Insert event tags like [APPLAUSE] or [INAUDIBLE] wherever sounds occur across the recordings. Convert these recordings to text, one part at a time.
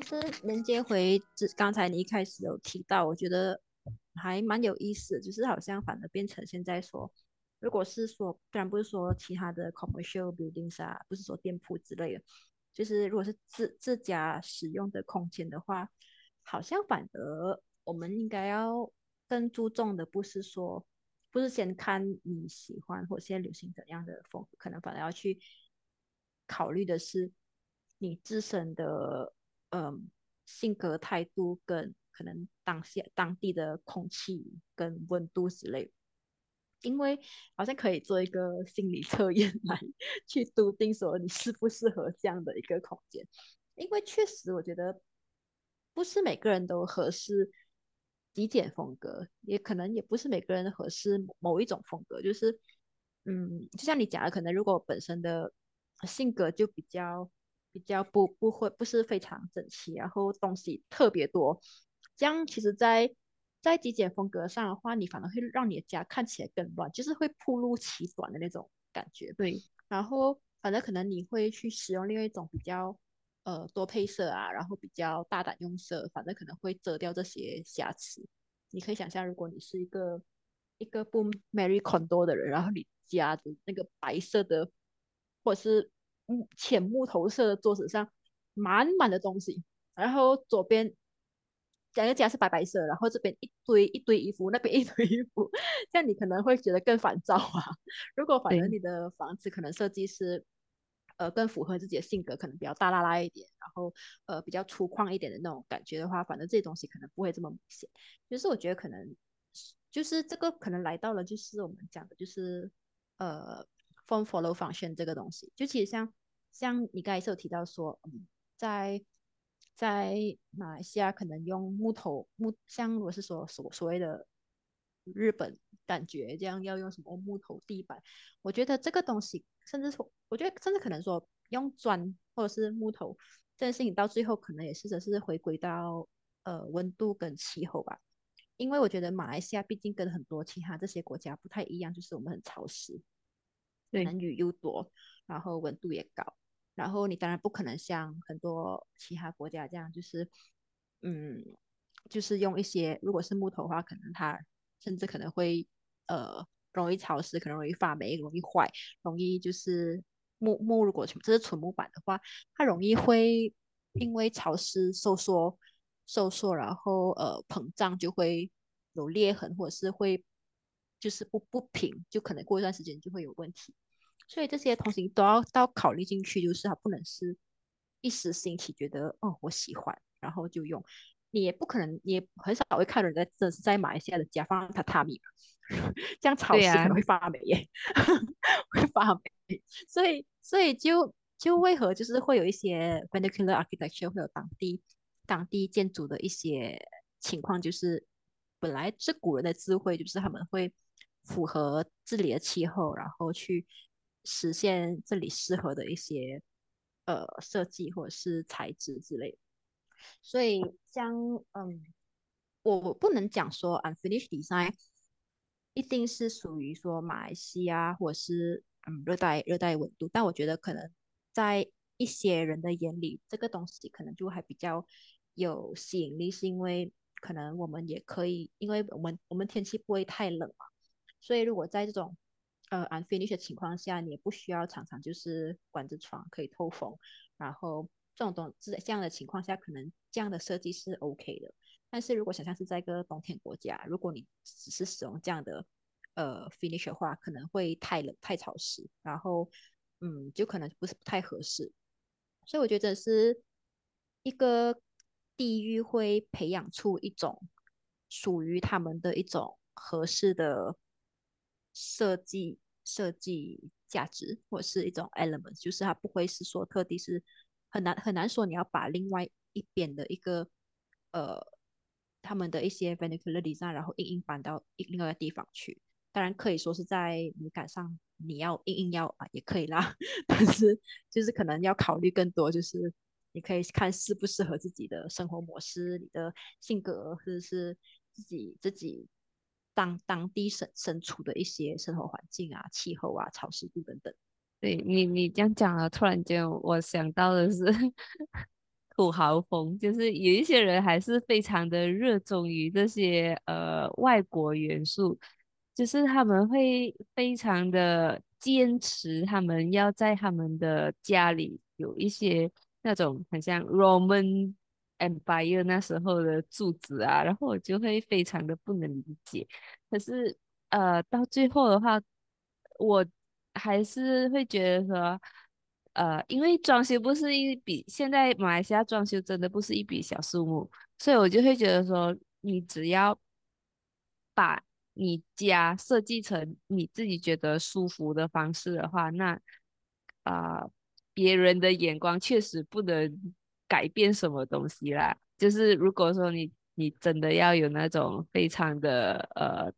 其实连接回这刚才你一开始有提到，我觉得还蛮有意思，就是好像反而变成现在说，如果是说，当然不是说其他的 commercial buildings 啊，不是说店铺之类的，就是如果是自自家使用的空间的话，好像反而我们应该要更注重的不是说，不是先看你喜欢或现在流行怎样的风，可能反而要去考虑的是你自身的。嗯，性格态度跟可能当下当地的空气跟温度之类，因为好像可以做一个心理测验来 [LAUGHS] 去笃定说你适不适合这样的一个空间，因为确实我觉得不是每个人都合适极简风格，也可能也不是每个人合适某一种风格，就是嗯，就像你讲的，可能如果本身的性格就比较。比较不不会不是非常整齐，然后东西特别多，这样其实，在在极简风格上的话，你反而会让你的家看起来更乱，就是会铺路其短的那种感觉。对，然后反正可能你会去使用另外一种比较呃多配色啊，然后比较大胆用色，反正可能会遮掉这些瑕疵。你可以想象，如果你是一个一个不 marry condo 的人，然后你家的那个白色的或者是木浅木头色的桌子上满满的东西，然后左边两个家是白白色，然后这边一堆一堆衣服，那边一堆衣服，这样你可能会觉得更烦躁啊。如果反正你的房子可能设计师呃更符合自己的性格，可能比较大拉拉一点，然后呃比较粗犷一点的那种感觉的话，反正这些东西可能不会这么明显。就是我觉得可能就是这个可能来到了就是我们讲的就是呃 form follow function 这个东西，就其实像。像你刚才是有提到说，嗯，在在马来西亚可能用木头木，像如果是说所所谓的日本感觉这样要用什么木头地板，我觉得这个东西，甚至说，我觉得甚至可能说用砖或者是木头这件事情，到最后可能也是只是回归到呃温度跟气候吧，因为我觉得马来西亚毕竟跟很多其他这些国家不太一样，就是我们很潮湿，对，雨又多，然后温度也高。然后你当然不可能像很多其他国家这样，就是，嗯，就是用一些，如果是木头的话，可能它甚至可能会呃容易潮湿，可能容易发霉，容易坏，容易就是木木如果这是纯木板的话，它容易会因为潮湿收缩收缩，然后呃膨胀就会有裂痕，或者是会就是不不平，就可能过一段时间就会有问题。所以这些东西都要都要考虑进去，就是它不能是一时兴起觉得哦我喜欢，然后就用。你也不可能，也很少会看人在这是在马来西亚的家放榻榻米 [LAUGHS] 这样潮湿可能会发霉耶，[LAUGHS] 会发霉。所以所以就就为何就是会有一些 vernacular architecture 会有当地当地建筑的一些情况，就是本来是古人的智慧，就是他们会符合这里的气候，然后去。实现这里适合的一些呃设计或者是材质之类的，所以像嗯，我不能讲说 unfinished design 一定是属于说马来西亚或者是嗯热带热带温度，但我觉得可能在一些人的眼里，这个东西可能就还比较有吸引力，是因为可能我们也可以，因为我们我们天气不会太冷嘛，所以如果在这种呃，unfinished 的情况下，你也不需要常常就是关着窗可以透风，然后这种东这这样的情况下，可能这样的设计是 OK 的。但是如果想象是在一个冬天国家，如果你只是使用这样的呃 finish 的话，可能会太冷太潮湿，然后嗯，就可能不是不太合适。所以我觉得是一个地域会培养出一种属于他们的一种合适的。设计设计价值或者是一种 element，就是它不会是说特地是很难很难说你要把另外一边的一个呃他们的一些 vernacular design，然后硬硬搬到另外一个地方去。当然可以说是在美感上你要硬硬要啊也可以啦，[LAUGHS] 但是就是可能要考虑更多，就是你可以看适不适合自己的生活模式、你的性格或者是自己自己。当当地身身处的一些生活环境啊、气候啊、潮湿度等等。对你，你这样讲了，突然间我想到的是，土豪风，就是有一些人还是非常的热衷于这些呃外国元素，就是他们会非常的坚持，他们要在他们的家里有一些那种很像 Roman Empire 那时候的柱子啊，然后我就会非常的不能理解。可是呃到最后的话，我还是会觉得说。呃，因为装修不是一笔，现在马来西亚装修真的不是一笔小数目，所以我就会觉得说，你只要把你家设计成你自己觉得舒服的方式的话，那啊，别人的眼光确实不能改变什么东西啦。就是如果说你你真的要有那种非常的呃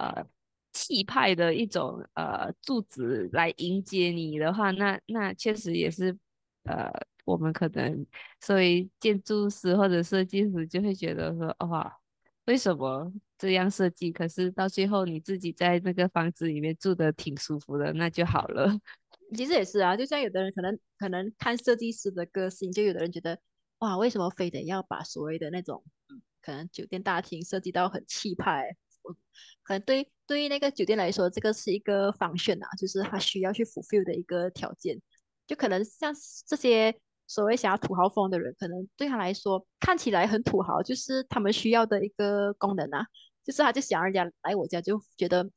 呃。气派的一种呃柱子来迎接你的话，那那确实也是呃我们可能作为建筑师或者设计师就会觉得说哇，为什么这样设计？可是到最后你自己在那个房子里面住的挺舒服的，那就好了。其实也是啊，就像有的人可能可能看设计师的个性，就有的人觉得哇，为什么非得要把所谓的那种可能酒店大厅设计到很气派？可能对对于那个酒店来说，这个是一个方选啊，就是他需要去 fulfill 的一个条件。就可能像这些所谓想要土豪风的人，可能对他来说看起来很土豪，就是他们需要的一个功能啊，就是他就想人家来我家就觉得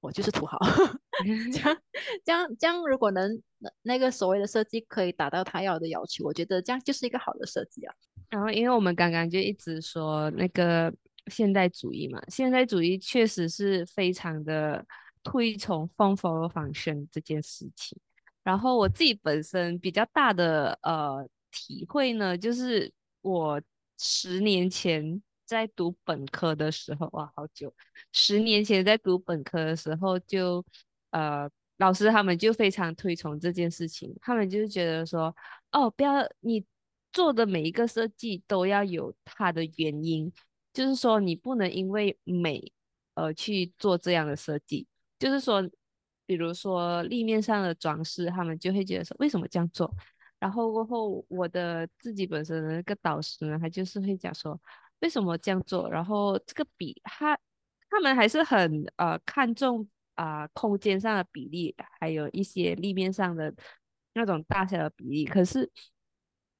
我就是土豪。[LAUGHS] 这样这样这样，如果能那那个所谓的设计可以达到他要的要求，我觉得这样就是一个好的设计啊。然后，因为我们刚刚就一直说那个。现代主义嘛，现代主义确实是非常的推崇 form follow function 这件事情。然后我自己本身比较大的呃体会呢，就是我十年前在读本科的时候，哇，好久！十年前在读本科的时候，就呃老师他们就非常推崇这件事情，他们就觉得说，哦，不要你做的每一个设计都要有它的原因。就是说，你不能因为美而去做这样的设计。就是说，比如说立面上的装饰，他们就会觉得说，为什么这样做？然后过后，我的自己本身的那个导师呢，他就是会讲说，为什么这样做？然后这个比他他们还是很呃看重啊空间上的比例，还有一些立面上的那种大小的比例。可是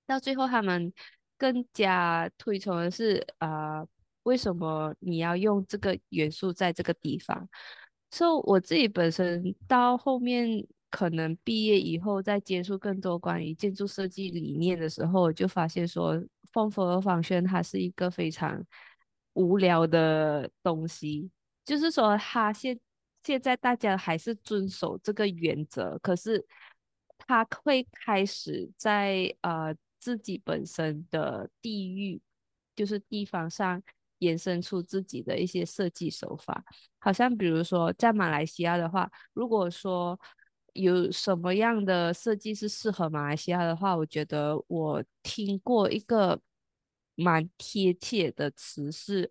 到最后，他们更加推崇的是啊。为什么你要用这个元素在这个地方？所以我自己本身到后面可能毕业以后，再接触更多关于建筑设计理念的时候，就发现说，风佛和方轩它是一个非常无聊的东西。就是说，它现现在大家还是遵守这个原则，可是它会开始在呃自己本身的地域，就是地方上。延伸出自己的一些设计手法，好像比如说在马来西亚的话，如果说有什么样的设计是适合马来西亚的话，我觉得我听过一个蛮贴切的词是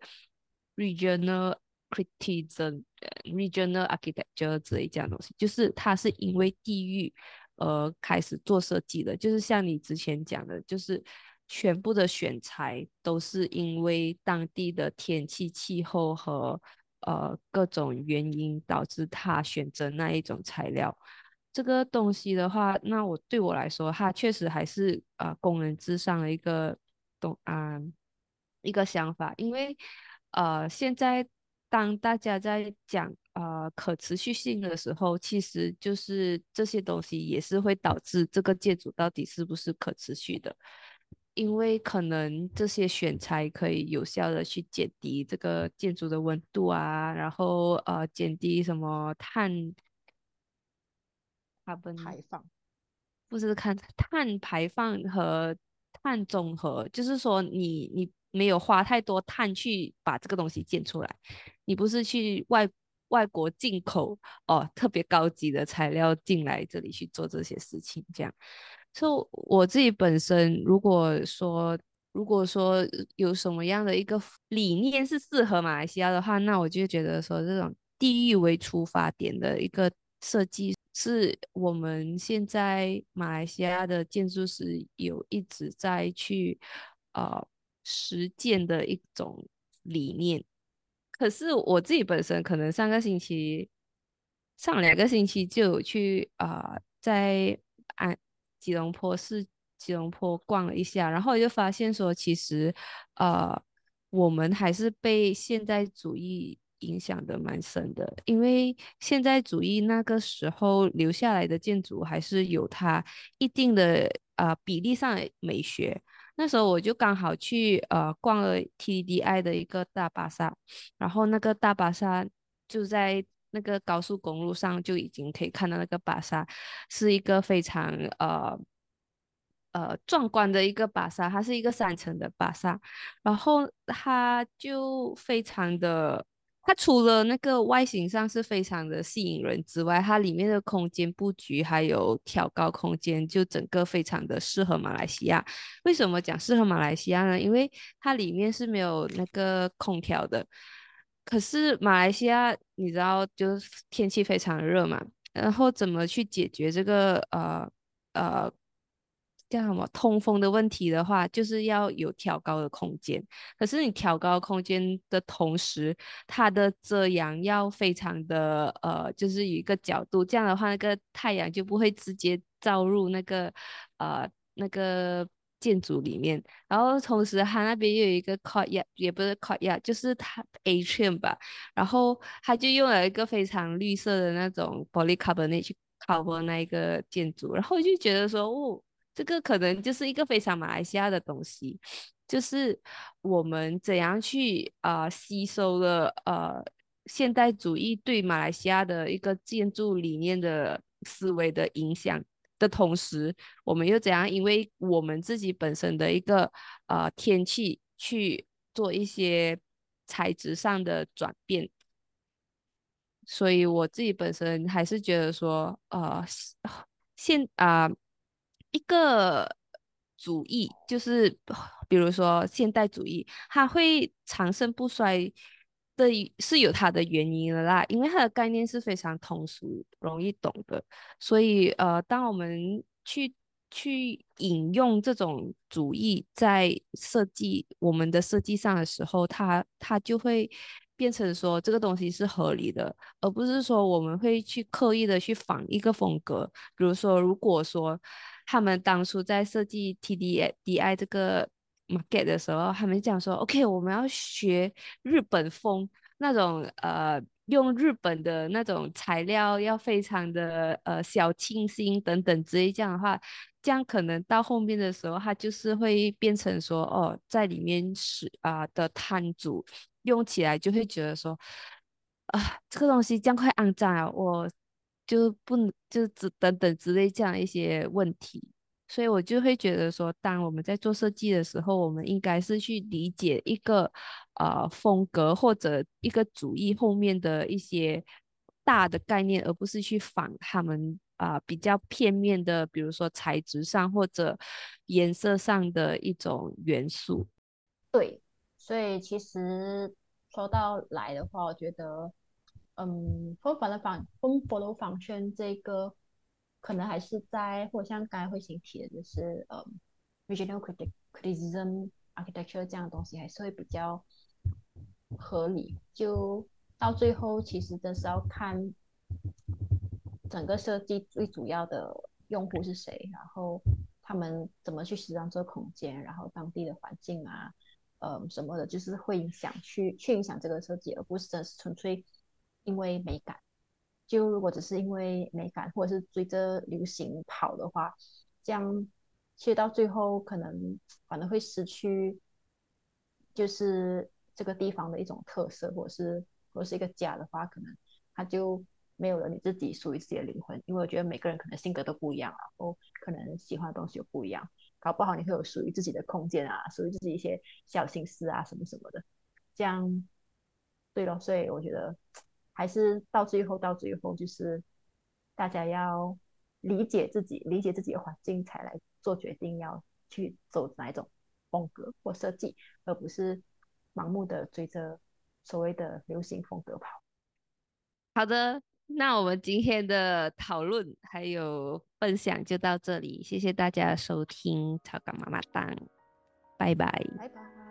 regional criticism，regional architecture 这一样东西，就是它是因为地域而开始做设计的，就是像你之前讲的，就是。全部的选材都是因为当地的天气、气候和呃各种原因导致他选择那一种材料。这个东西的话，那我对我来说，它确实还是呃工人至上的一个东啊一个想法。因为呃现在当大家在讲呃可持续性的时候，其实就是这些东西也是会导致这个建筑到底是不是可持续的。因为可能这些选材可以有效的去减低这个建筑的温度啊，然后呃减低什么碳，碳排放，不是看碳排放和碳中和，就是说你你没有花太多碳去把这个东西建出来，你不是去外外国进口哦特别高级的材料进来这里去做这些事情，这样。所以我自己本身，如果说如果说有什么样的一个理念是适合马来西亚的话，那我就觉得说这种地域为出发点的一个设计，是我们现在马来西亚的建筑师有一直在去呃实践的一种理念。可是我自己本身可能上个星期、上两个星期就有去啊，在安吉隆坡市吉隆坡逛了一下，然后就发现说，其实呃，我们还是被现代主义影响的蛮深的，因为现代主义那个时候留下来的建筑还是有它一定的呃比例上的美学。那时候我就刚好去呃逛了 TDI 的一个大巴萨，然后那个大巴萨就在那个高速公路上就已经可以看到那个巴萨是一个非常呃呃壮观的一个巴萨，它是一个三层的巴萨，然后它就非常的。它除了那个外形上是非常的吸引人之外，它里面的空间布局还有挑高空间，就整个非常的适合马来西亚。为什么讲适合马来西亚呢？因为它里面是没有那个空调的。可是马来西亚你知道，就是天气非常热嘛，然后怎么去解决这个呃呃？叫什么通风的问题的话，就是要有挑高的空间。可是你挑高空间的同时，它的遮阳要非常的呃，就是有一个角度，这样的话，那个太阳就不会直接照入那个呃那个建筑里面。然后同时，它那边又有一个 courtyard，也不是 courtyard，就是它 atrium 吧。然后它就用了一个非常绿色的那种 polycarbonate cover 那一个建筑。然后就觉得说，哦。这个可能就是一个非常马来西亚的东西，就是我们怎样去啊吸收了呃现代主义对马来西亚的一个建筑理念的思维的影响的同时，我们又怎样因为我们自己本身的一个呃天气去做一些材质上的转变，所以我自己本身还是觉得说呃现啊。一个主义就是，比如说现代主义，它会长盛不衰的，是有它的原因的啦。因为它的概念是非常通俗、容易懂的，所以呃，当我们去去引用这种主义在设计我们的设计上的时候，它它就会变成说这个东西是合理的，而不是说我们会去刻意的去仿一个风格。比如说，如果说他们当初在设计 T D D I 这个 market 的时候，他们讲说：“OK，我们要学日本风那种，呃，用日本的那种材料，要非常的呃小清新等等之类。这样的话，这样可能到后面的时候，它就是会变成说，哦，在里面是啊的摊主用起来就会觉得说，啊，这个东西这样快肮脏啊，我。”就不能就只等等之类这样一些问题，所以我就会觉得说，当我们在做设计的时候，我们应该是去理解一个呃风格或者一个主义后面的一些大的概念，而不是去仿他们啊比较片面的，比如说材质上或者颜色上的一种元素。对，所以其实说到来的话，我觉得。嗯，风法的方风佛的方圈这个可能还是在，或像刚才慧心提的，就是呃，regional criticism architecture 这样的东西还是会比较合理。就到最后，其实真是要看整个设计最主要的用户是谁，然后他们怎么去使用这个空间，然后当地的环境啊，呃什么的，就是会影响去去影响这个设计，而不是真是纯粹。因为美感，就如果只是因为美感，或者是追着流行跑的话，这样其实到最后可能反而会失去，就是这个地方的一种特色，或者是或者是一个家的话，可能它就没有了你自己属于自己的灵魂。因为我觉得每个人可能性格都不一样啊，或可能喜欢的东西又不一样，搞不好你会有属于自己的空间啊，属于自己一些小心思啊，什么什么的。这样对了，所以我觉得。还是到最后，到最后就是大家要理解自己，理解自己的环境，才来做决定要去走哪一种风格或设计，而不是盲目的追着所谓的流行风格跑。好的，那我们今天的讨论还有分享就到这里，谢谢大家收听《草稿妈妈档》，拜拜。拜拜。